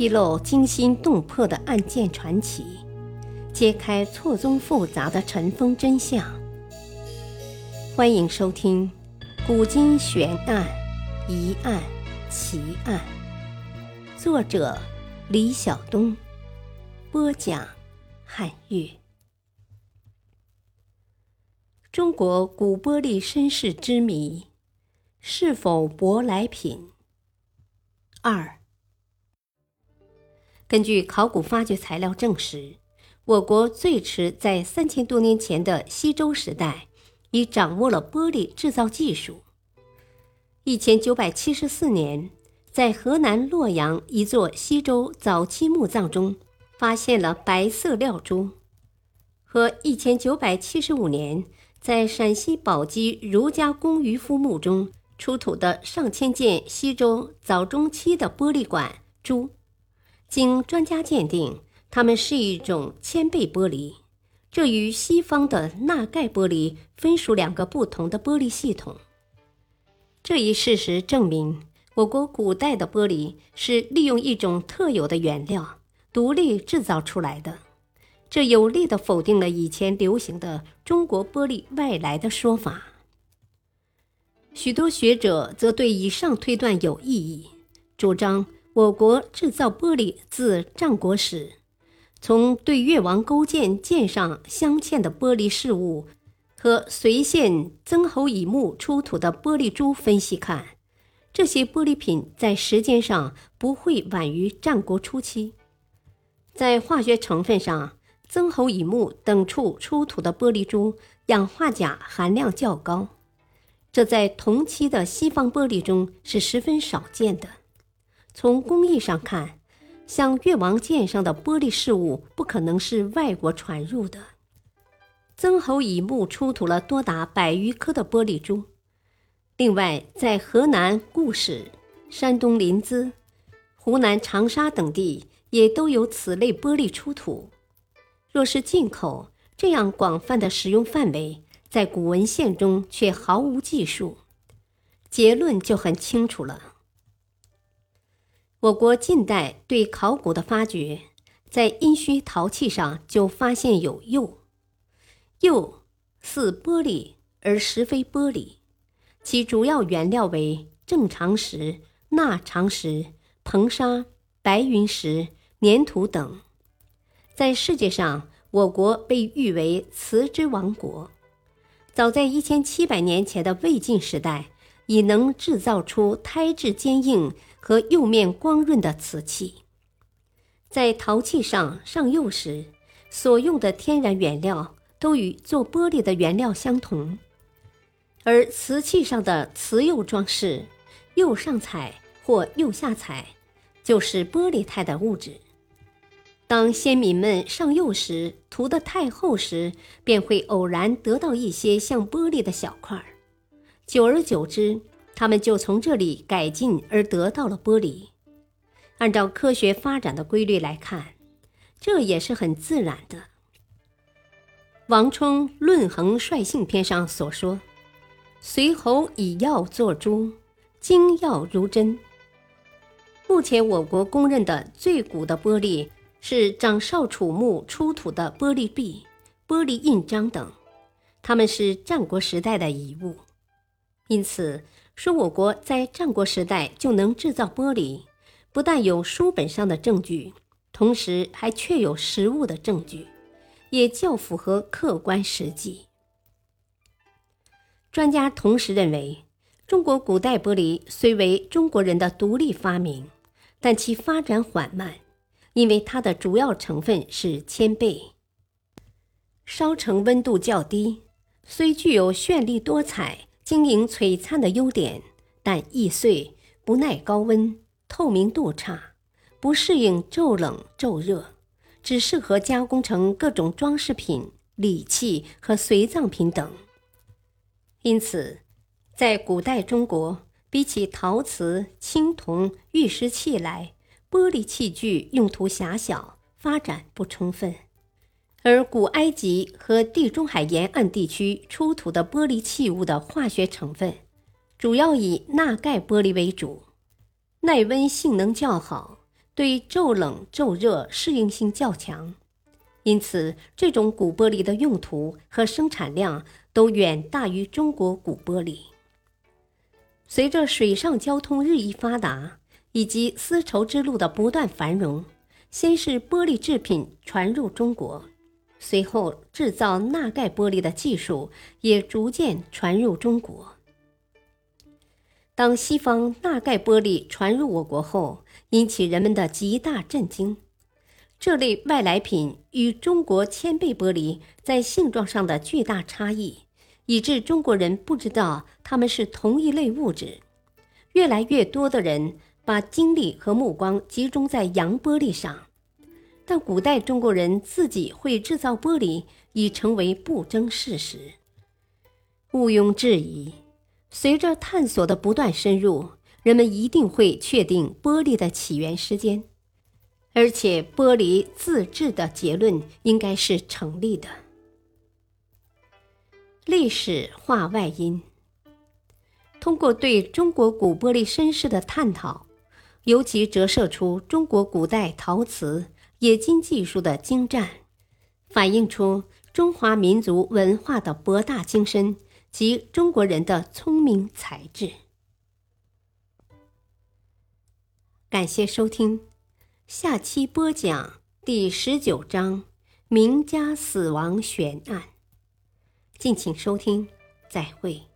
披露惊心动魄的案件传奇，揭开错综复杂的尘封真相。欢迎收听《古今悬案、疑案、奇案》，作者李晓东，播讲汉月。中国古玻璃身世之谜，是否舶来品？二。根据考古发掘材料证实，我国最迟在三千多年前的西周时代，已掌握了玻璃制造技术。一千九百七十四年，在河南洛阳一座西周早期墓葬中，发现了白色料珠；和一千九百七十五年，在陕西宝鸡儒家公渔夫墓中出土的上千件西周早中期的玻璃管珠。经专家鉴定，它们是一种铅倍玻璃，这与西方的钠钙玻璃分属两个不同的玻璃系统。这一事实证明，我国古代的玻璃是利用一种特有的原料独立制造出来的，这有力地否定了以前流行的“中国玻璃外来”的说法。许多学者则对以上推断有异议，主张。我国制造玻璃自战国时，从对越王勾践剑上镶嵌的玻璃饰物和随县曾侯乙墓出土的玻璃珠分析看，这些玻璃品在时间上不会晚于战国初期。在化学成分上，曾侯乙墓等处出土的玻璃珠氧化钾含量较高，这在同期的西方玻璃中是十分少见的。从工艺上看，像越王剑上的玻璃饰物不可能是外国传入的。曾侯乙墓出土了多达百余颗的玻璃珠。另外，在河南固始、山东临淄、湖南长沙等地也都有此类玻璃出土。若是进口，这样广泛的使用范围，在古文献中却毫无记述。结论就很清楚了。我国近代对考古的发掘，在殷墟陶器上就发现有釉，釉似玻璃而实非玻璃，其主要原料为正常石、钠长石、硼砂、白云石、粘土等。在世界上，我国被誉为瓷之王国。早在一千七百年前的魏晋时代，已能制造出胎质坚硬。和釉面光润的瓷器，在陶器上上釉时，所用的天然原料都与做玻璃的原料相同，而瓷器上的瓷釉装饰，釉上彩或釉下彩，就是玻璃态的物质。当先民们上釉时涂得太厚时，便会偶然得到一些像玻璃的小块儿，久而久之。他们就从这里改进而得到了玻璃。按照科学发展的规律来看，这也是很自然的。王充《论衡率性篇》上所说：“随侯以药作珠，精药如真。”目前我国公认的最古的玻璃是长少楚墓出土的玻璃璧、玻璃印章等，它们是战国时代的遗物，因此。说我国在战国时代就能制造玻璃，不但有书本上的证据，同时还确有实物的证据，也较符合客观实际。专家同时认为，中国古代玻璃虽为中国人的独立发明，但其发展缓慢，因为它的主要成分是铅钡，烧成温度较低，虽具有绚丽多彩。晶莹璀璨的优点，但易碎、不耐高温、透明度差，不适应骤冷骤热，只适合加工成各种装饰品、礼器和随葬品等。因此，在古代中国，比起陶瓷、青铜、玉石器来，玻璃器具用途狭小，发展不充分。而古埃及和地中海沿岸地区出土的玻璃器物的化学成分，主要以钠钙玻璃为主，耐温性能较好，对骤冷骤热适应性较强，因此这种古玻璃的用途和生产量都远大于中国古玻璃。随着水上交通日益发达，以及丝绸之路的不断繁荣，先是玻璃制品传入中国，随后制造钠钙玻璃的技术也逐渐传入中国。当西方钠钙玻璃传入我国后，引起人们的极大震惊。这类外来品与中国铅倍玻璃在性状上的巨大差异，以致中国人不知道它们是同一类物质。越来越多的人。把精力和目光集中在洋玻璃上，但古代中国人自己会制造玻璃已成为不争事实。毋庸置疑，随着探索的不断深入，人们一定会确定玻璃的起源时间，而且玻璃自制的结论应该是成立的。历史话外音：通过对中国古玻璃身世的探讨。尤其折射出中国古代陶瓷冶金技术的精湛，反映出中华民族文化的博大精深及中国人的聪明才智。感谢收听，下期播讲第十九章名家死亡悬案。敬请收听，再会。